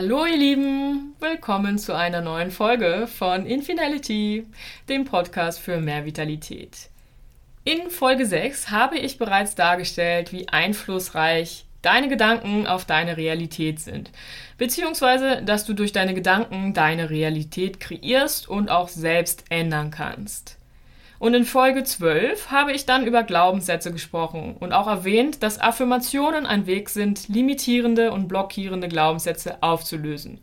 Hallo ihr Lieben, willkommen zu einer neuen Folge von Infinality, dem Podcast für mehr Vitalität. In Folge 6 habe ich bereits dargestellt, wie einflussreich deine Gedanken auf deine Realität sind, beziehungsweise dass du durch deine Gedanken deine Realität kreierst und auch selbst ändern kannst. Und in Folge 12 habe ich dann über Glaubenssätze gesprochen und auch erwähnt, dass Affirmationen ein Weg sind, limitierende und blockierende Glaubenssätze aufzulösen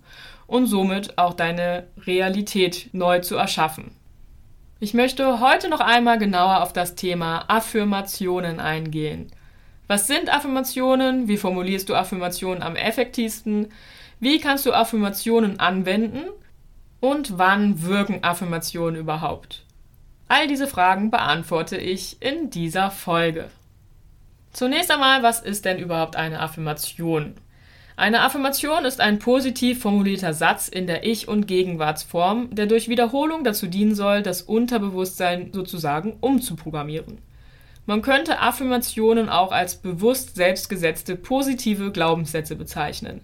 und somit auch deine Realität neu zu erschaffen. Ich möchte heute noch einmal genauer auf das Thema Affirmationen eingehen. Was sind Affirmationen? Wie formulierst du Affirmationen am effektivsten? Wie kannst du Affirmationen anwenden? Und wann wirken Affirmationen überhaupt? All diese Fragen beantworte ich in dieser Folge. Zunächst einmal, was ist denn überhaupt eine Affirmation? Eine Affirmation ist ein positiv formulierter Satz in der Ich- und Gegenwartsform, der durch Wiederholung dazu dienen soll, das Unterbewusstsein sozusagen umzuprogrammieren. Man könnte Affirmationen auch als bewusst selbstgesetzte positive Glaubenssätze bezeichnen.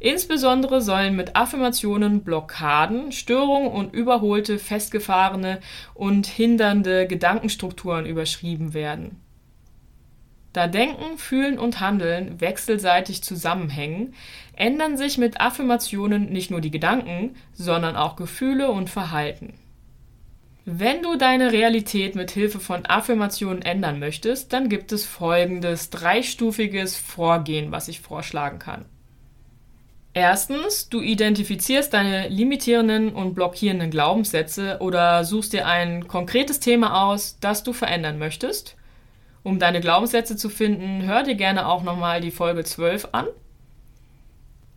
Insbesondere sollen mit Affirmationen Blockaden, Störungen und überholte, festgefahrene und hindernde Gedankenstrukturen überschrieben werden. Da Denken, Fühlen und Handeln wechselseitig zusammenhängen, ändern sich mit Affirmationen nicht nur die Gedanken, sondern auch Gefühle und Verhalten. Wenn du deine Realität mit Hilfe von Affirmationen ändern möchtest, dann gibt es folgendes dreistufiges Vorgehen, was ich vorschlagen kann. Erstens, du identifizierst deine limitierenden und blockierenden Glaubenssätze oder suchst dir ein konkretes Thema aus, das du verändern möchtest. Um deine Glaubenssätze zu finden, hör dir gerne auch nochmal die Folge 12 an.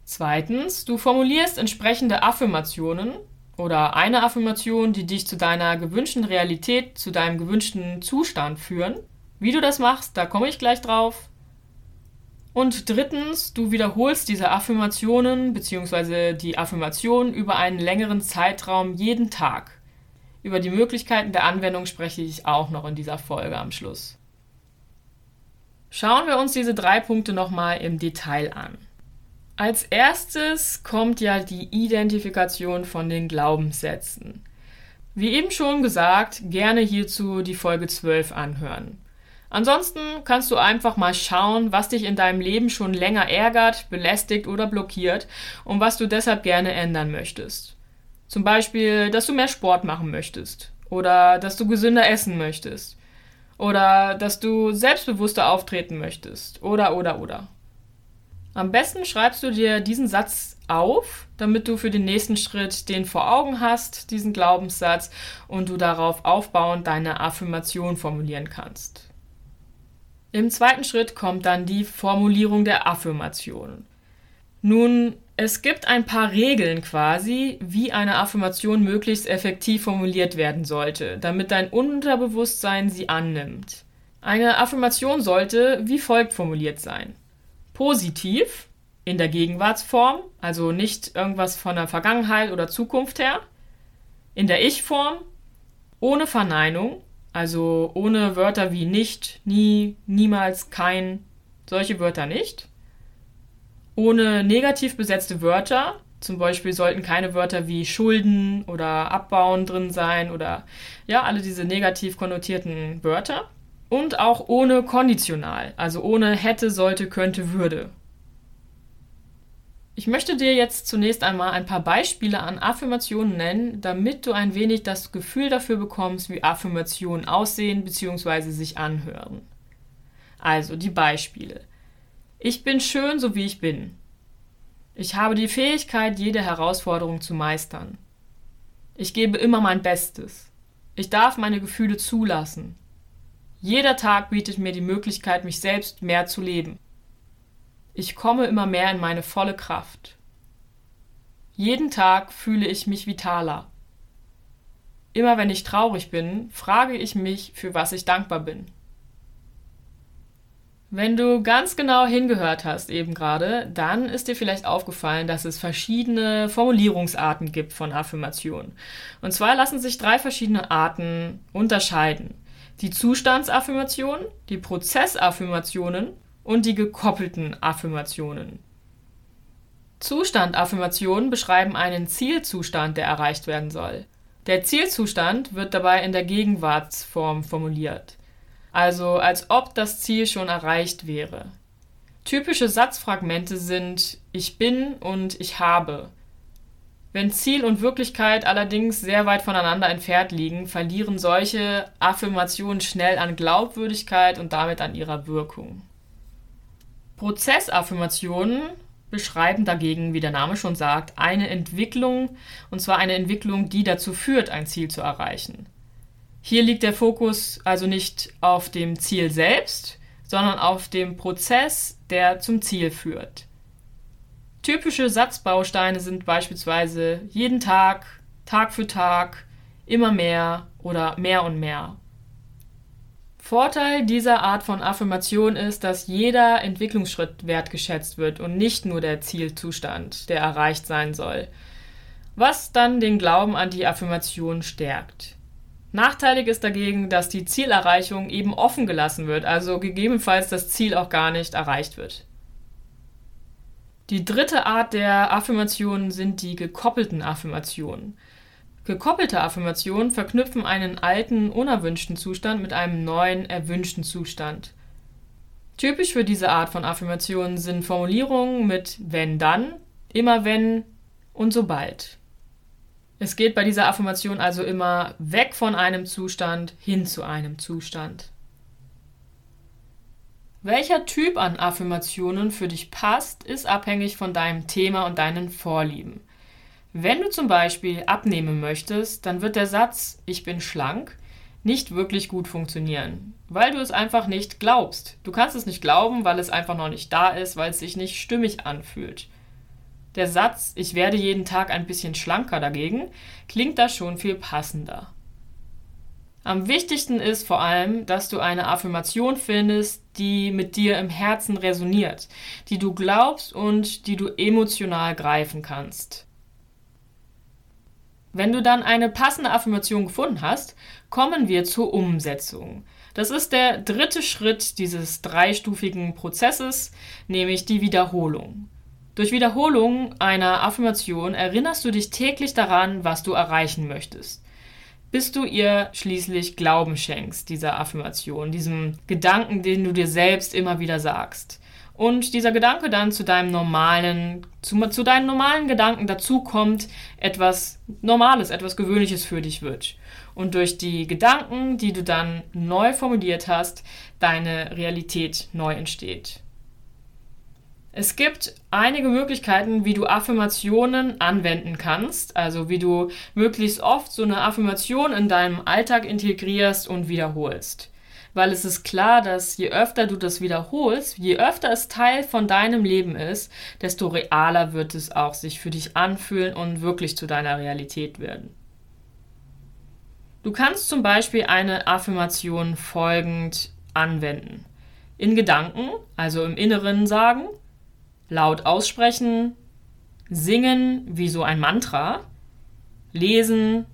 Zweitens, du formulierst entsprechende Affirmationen oder eine Affirmation, die dich zu deiner gewünschten Realität, zu deinem gewünschten Zustand führen. Wie du das machst, da komme ich gleich drauf. Und drittens, du wiederholst diese Affirmationen bzw. die Affirmation über einen längeren Zeitraum jeden Tag. Über die Möglichkeiten der Anwendung spreche ich auch noch in dieser Folge am Schluss. Schauen wir uns diese drei Punkte nochmal im Detail an. Als erstes kommt ja die Identifikation von den Glaubenssätzen. Wie eben schon gesagt, gerne hierzu die Folge 12 anhören. Ansonsten kannst du einfach mal schauen, was dich in deinem Leben schon länger ärgert, belästigt oder blockiert und was du deshalb gerne ändern möchtest. Zum Beispiel, dass du mehr Sport machen möchtest oder dass du gesünder essen möchtest oder dass du selbstbewusster auftreten möchtest oder oder oder. Am besten schreibst du dir diesen Satz auf, damit du für den nächsten Schritt den vor Augen hast, diesen Glaubenssatz, und du darauf aufbauend deine Affirmation formulieren kannst. Im zweiten Schritt kommt dann die Formulierung der Affirmation. Nun, es gibt ein paar Regeln quasi, wie eine Affirmation möglichst effektiv formuliert werden sollte, damit dein Unterbewusstsein sie annimmt. Eine Affirmation sollte wie folgt formuliert sein. Positiv, in der Gegenwartsform, also nicht irgendwas von der Vergangenheit oder Zukunft her. In der Ich-Form, ohne Verneinung, also ohne Wörter wie nicht, nie, niemals, kein, solche Wörter nicht. Ohne negativ besetzte Wörter, zum Beispiel sollten keine Wörter wie Schulden oder Abbauen drin sein oder ja, alle diese negativ konnotierten Wörter. Und auch ohne konditional, also ohne hätte, sollte, könnte, würde. Ich möchte dir jetzt zunächst einmal ein paar Beispiele an Affirmationen nennen, damit du ein wenig das Gefühl dafür bekommst, wie Affirmationen aussehen bzw. sich anhören. Also die Beispiele. Ich bin schön, so wie ich bin. Ich habe die Fähigkeit, jede Herausforderung zu meistern. Ich gebe immer mein Bestes. Ich darf meine Gefühle zulassen. Jeder Tag bietet mir die Möglichkeit, mich selbst mehr zu leben. Ich komme immer mehr in meine volle Kraft. Jeden Tag fühle ich mich vitaler. Immer wenn ich traurig bin, frage ich mich, für was ich dankbar bin. Wenn du ganz genau hingehört hast eben gerade, dann ist dir vielleicht aufgefallen, dass es verschiedene Formulierungsarten gibt von Affirmationen. Und zwar lassen sich drei verschiedene Arten unterscheiden. Die Zustandsaffirmationen, die Prozessaffirmationen und die gekoppelten Affirmationen. Zustandaffirmationen beschreiben einen Zielzustand, der erreicht werden soll. Der Zielzustand wird dabei in der Gegenwartsform formuliert, also als ob das Ziel schon erreicht wäre. Typische Satzfragmente sind ich bin und ich habe. Wenn Ziel und Wirklichkeit allerdings sehr weit voneinander entfernt liegen, verlieren solche Affirmationen schnell an Glaubwürdigkeit und damit an ihrer Wirkung. Prozessaffirmationen beschreiben dagegen, wie der Name schon sagt, eine Entwicklung, und zwar eine Entwicklung, die dazu führt, ein Ziel zu erreichen. Hier liegt der Fokus also nicht auf dem Ziel selbst, sondern auf dem Prozess, der zum Ziel führt. Typische Satzbausteine sind beispielsweise jeden Tag, Tag für Tag, immer mehr oder mehr und mehr. Vorteil dieser Art von Affirmation ist, dass jeder Entwicklungsschritt wertgeschätzt wird und nicht nur der Zielzustand, der erreicht sein soll, was dann den Glauben an die Affirmation stärkt. Nachteilig ist dagegen, dass die Zielerreichung eben offen gelassen wird, also gegebenenfalls das Ziel auch gar nicht erreicht wird. Die dritte Art der Affirmationen sind die gekoppelten Affirmationen. Gekoppelte Affirmationen verknüpfen einen alten, unerwünschten Zustand mit einem neuen, erwünschten Zustand. Typisch für diese Art von Affirmationen sind Formulierungen mit wenn dann, immer wenn und sobald. Es geht bei dieser Affirmation also immer weg von einem Zustand hin zu einem Zustand. Welcher Typ an Affirmationen für dich passt, ist abhängig von deinem Thema und deinen Vorlieben. Wenn du zum Beispiel abnehmen möchtest, dann wird der Satz Ich bin schlank nicht wirklich gut funktionieren, weil du es einfach nicht glaubst. Du kannst es nicht glauben, weil es einfach noch nicht da ist, weil es sich nicht stimmig anfühlt. Der Satz Ich werde jeden Tag ein bisschen schlanker dagegen klingt da schon viel passender. Am wichtigsten ist vor allem, dass du eine Affirmation findest, die mit dir im Herzen resoniert, die du glaubst und die du emotional greifen kannst. Wenn du dann eine passende Affirmation gefunden hast, kommen wir zur Umsetzung. Das ist der dritte Schritt dieses dreistufigen Prozesses, nämlich die Wiederholung. Durch Wiederholung einer Affirmation erinnerst du dich täglich daran, was du erreichen möchtest, bis du ihr schließlich Glauben schenkst, dieser Affirmation, diesem Gedanken, den du dir selbst immer wieder sagst und dieser Gedanke dann zu deinem normalen, zu, zu deinen normalen Gedanken dazukommt, etwas Normales, etwas Gewöhnliches für dich wird. Und durch die Gedanken, die du dann neu formuliert hast, deine Realität neu entsteht. Es gibt einige Möglichkeiten, wie du Affirmationen anwenden kannst, also wie du möglichst oft so eine Affirmation in deinem Alltag integrierst und wiederholst weil es ist klar, dass je öfter du das wiederholst, je öfter es Teil von deinem Leben ist, desto realer wird es auch sich für dich anfühlen und wirklich zu deiner Realität werden. Du kannst zum Beispiel eine Affirmation folgend anwenden. In Gedanken, also im Inneren sagen, laut aussprechen, singen wie so ein Mantra, lesen,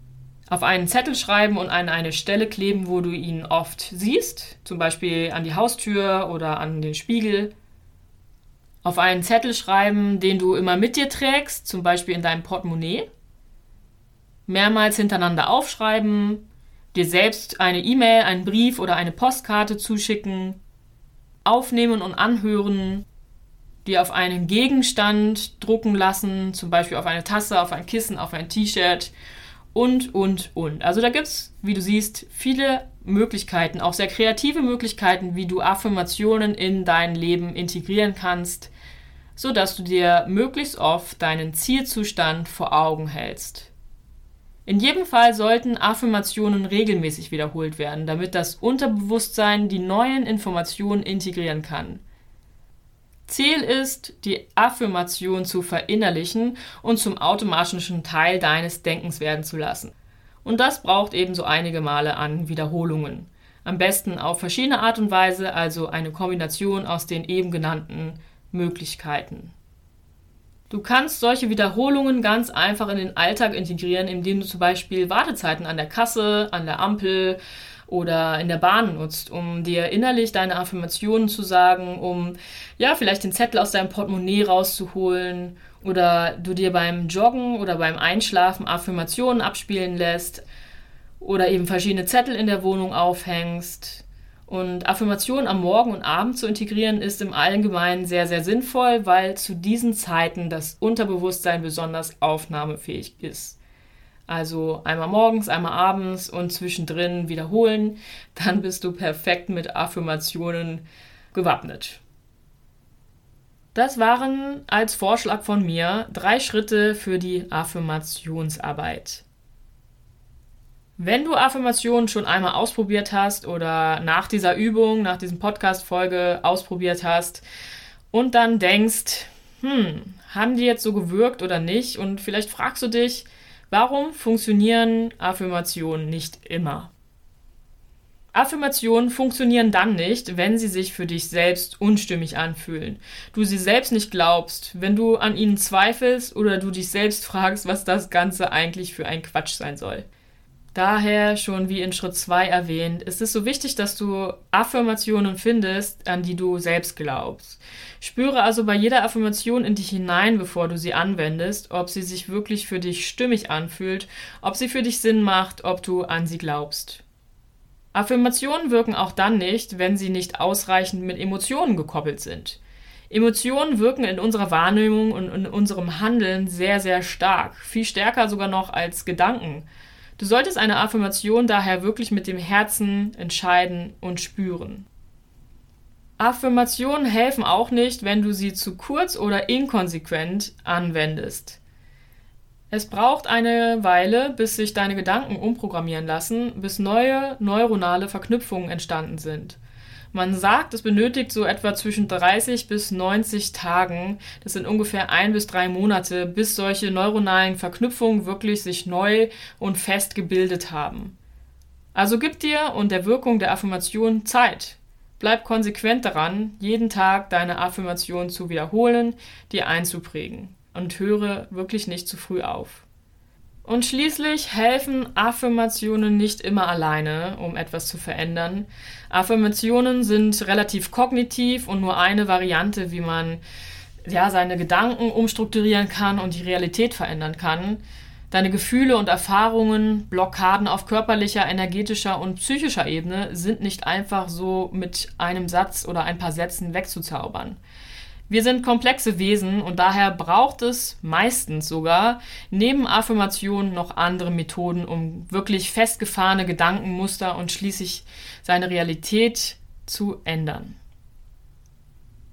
auf einen Zettel schreiben und an eine Stelle kleben, wo du ihn oft siehst, zum Beispiel an die Haustür oder an den Spiegel. Auf einen Zettel schreiben, den du immer mit dir trägst, zum Beispiel in deinem Portemonnaie. Mehrmals hintereinander aufschreiben, dir selbst eine E-Mail, einen Brief oder eine Postkarte zuschicken, aufnehmen und anhören, dir auf einen Gegenstand drucken lassen, zum Beispiel auf eine Tasse, auf ein Kissen, auf ein T-Shirt und, und, und. Also da gibt es, wie du siehst, viele Möglichkeiten, auch sehr kreative Möglichkeiten, wie du Affirmationen in dein Leben integrieren kannst, sodass du dir möglichst oft deinen Zielzustand vor Augen hältst. In jedem Fall sollten Affirmationen regelmäßig wiederholt werden, damit das Unterbewusstsein die neuen Informationen integrieren kann. Ziel ist, die Affirmation zu verinnerlichen und zum automatischen Teil deines Denkens werden zu lassen. Und das braucht ebenso einige Male an Wiederholungen. Am besten auf verschiedene Art und Weise, also eine Kombination aus den eben genannten Möglichkeiten. Du kannst solche Wiederholungen ganz einfach in den Alltag integrieren, indem du zum Beispiel Wartezeiten an der Kasse, an der Ampel oder in der Bahn nutzt, um dir innerlich deine Affirmationen zu sagen, um ja vielleicht den Zettel aus deinem Portemonnaie rauszuholen oder du dir beim Joggen oder beim Einschlafen Affirmationen abspielen lässt oder eben verschiedene Zettel in der Wohnung aufhängst. Und Affirmationen am Morgen und Abend zu integrieren ist im Allgemeinen sehr, sehr sinnvoll, weil zu diesen Zeiten das Unterbewusstsein besonders aufnahmefähig ist. Also einmal morgens, einmal abends und zwischendrin wiederholen, dann bist du perfekt mit Affirmationen gewappnet. Das waren als Vorschlag von mir drei Schritte für die Affirmationsarbeit. Wenn du Affirmationen schon einmal ausprobiert hast oder nach dieser Übung, nach diesem Podcast-Folge ausprobiert hast und dann denkst, hm, haben die jetzt so gewirkt oder nicht? Und vielleicht fragst du dich, warum funktionieren Affirmationen nicht immer? Affirmationen funktionieren dann nicht, wenn sie sich für dich selbst unstimmig anfühlen. Du sie selbst nicht glaubst, wenn du an ihnen zweifelst oder du dich selbst fragst, was das Ganze eigentlich für ein Quatsch sein soll. Daher, schon wie in Schritt 2 erwähnt, ist es so wichtig, dass du Affirmationen findest, an die du selbst glaubst. Spüre also bei jeder Affirmation in dich hinein, bevor du sie anwendest, ob sie sich wirklich für dich stimmig anfühlt, ob sie für dich Sinn macht, ob du an sie glaubst. Affirmationen wirken auch dann nicht, wenn sie nicht ausreichend mit Emotionen gekoppelt sind. Emotionen wirken in unserer Wahrnehmung und in unserem Handeln sehr, sehr stark, viel stärker sogar noch als Gedanken. Du solltest eine Affirmation daher wirklich mit dem Herzen entscheiden und spüren. Affirmationen helfen auch nicht, wenn du sie zu kurz oder inkonsequent anwendest. Es braucht eine Weile, bis sich deine Gedanken umprogrammieren lassen, bis neue neuronale Verknüpfungen entstanden sind. Man sagt, es benötigt so etwa zwischen 30 bis 90 Tagen, das sind ungefähr ein bis drei Monate, bis solche neuronalen Verknüpfungen wirklich sich neu und fest gebildet haben. Also gib dir und der Wirkung der Affirmation Zeit. Bleib konsequent daran, jeden Tag deine Affirmation zu wiederholen, dir einzuprägen und höre wirklich nicht zu früh auf. Und schließlich helfen Affirmationen nicht immer alleine, um etwas zu verändern. Affirmationen sind relativ kognitiv und nur eine Variante, wie man ja, seine Gedanken umstrukturieren kann und die Realität verändern kann. Deine Gefühle und Erfahrungen, Blockaden auf körperlicher, energetischer und psychischer Ebene sind nicht einfach so mit einem Satz oder ein paar Sätzen wegzuzaubern. Wir sind komplexe Wesen und daher braucht es meistens sogar neben Affirmationen noch andere Methoden, um wirklich festgefahrene Gedankenmuster und schließlich seine Realität zu ändern.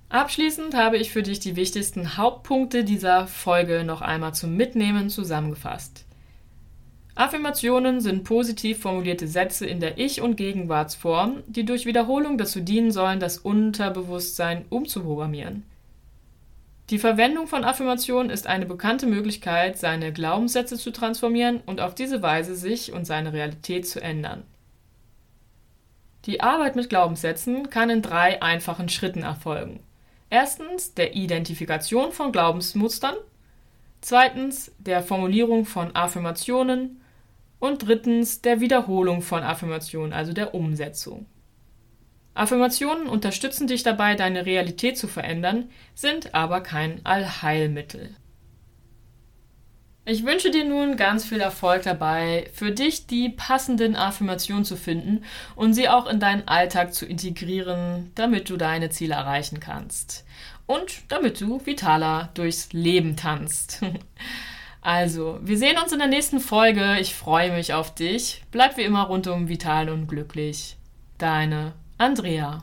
Abschließend habe ich für dich die wichtigsten Hauptpunkte dieser Folge noch einmal zum Mitnehmen zusammengefasst. Affirmationen sind positiv formulierte Sätze in der Ich- und Gegenwartsform, die durch Wiederholung dazu dienen sollen, das Unterbewusstsein umzuprogrammieren. Die Verwendung von Affirmationen ist eine bekannte Möglichkeit, seine Glaubenssätze zu transformieren und auf diese Weise sich und seine Realität zu ändern. Die Arbeit mit Glaubenssätzen kann in drei einfachen Schritten erfolgen. Erstens der Identifikation von Glaubensmustern, zweitens der Formulierung von Affirmationen und drittens der Wiederholung von Affirmationen, also der Umsetzung. Affirmationen unterstützen dich dabei, deine Realität zu verändern, sind aber kein Allheilmittel. Ich wünsche dir nun ganz viel Erfolg dabei, für dich die passenden Affirmationen zu finden und sie auch in deinen Alltag zu integrieren, damit du deine Ziele erreichen kannst. Und damit du vitaler durchs Leben tanzt. Also, wir sehen uns in der nächsten Folge. Ich freue mich auf dich. Bleib wie immer rundum vital und glücklich. Deine Andrea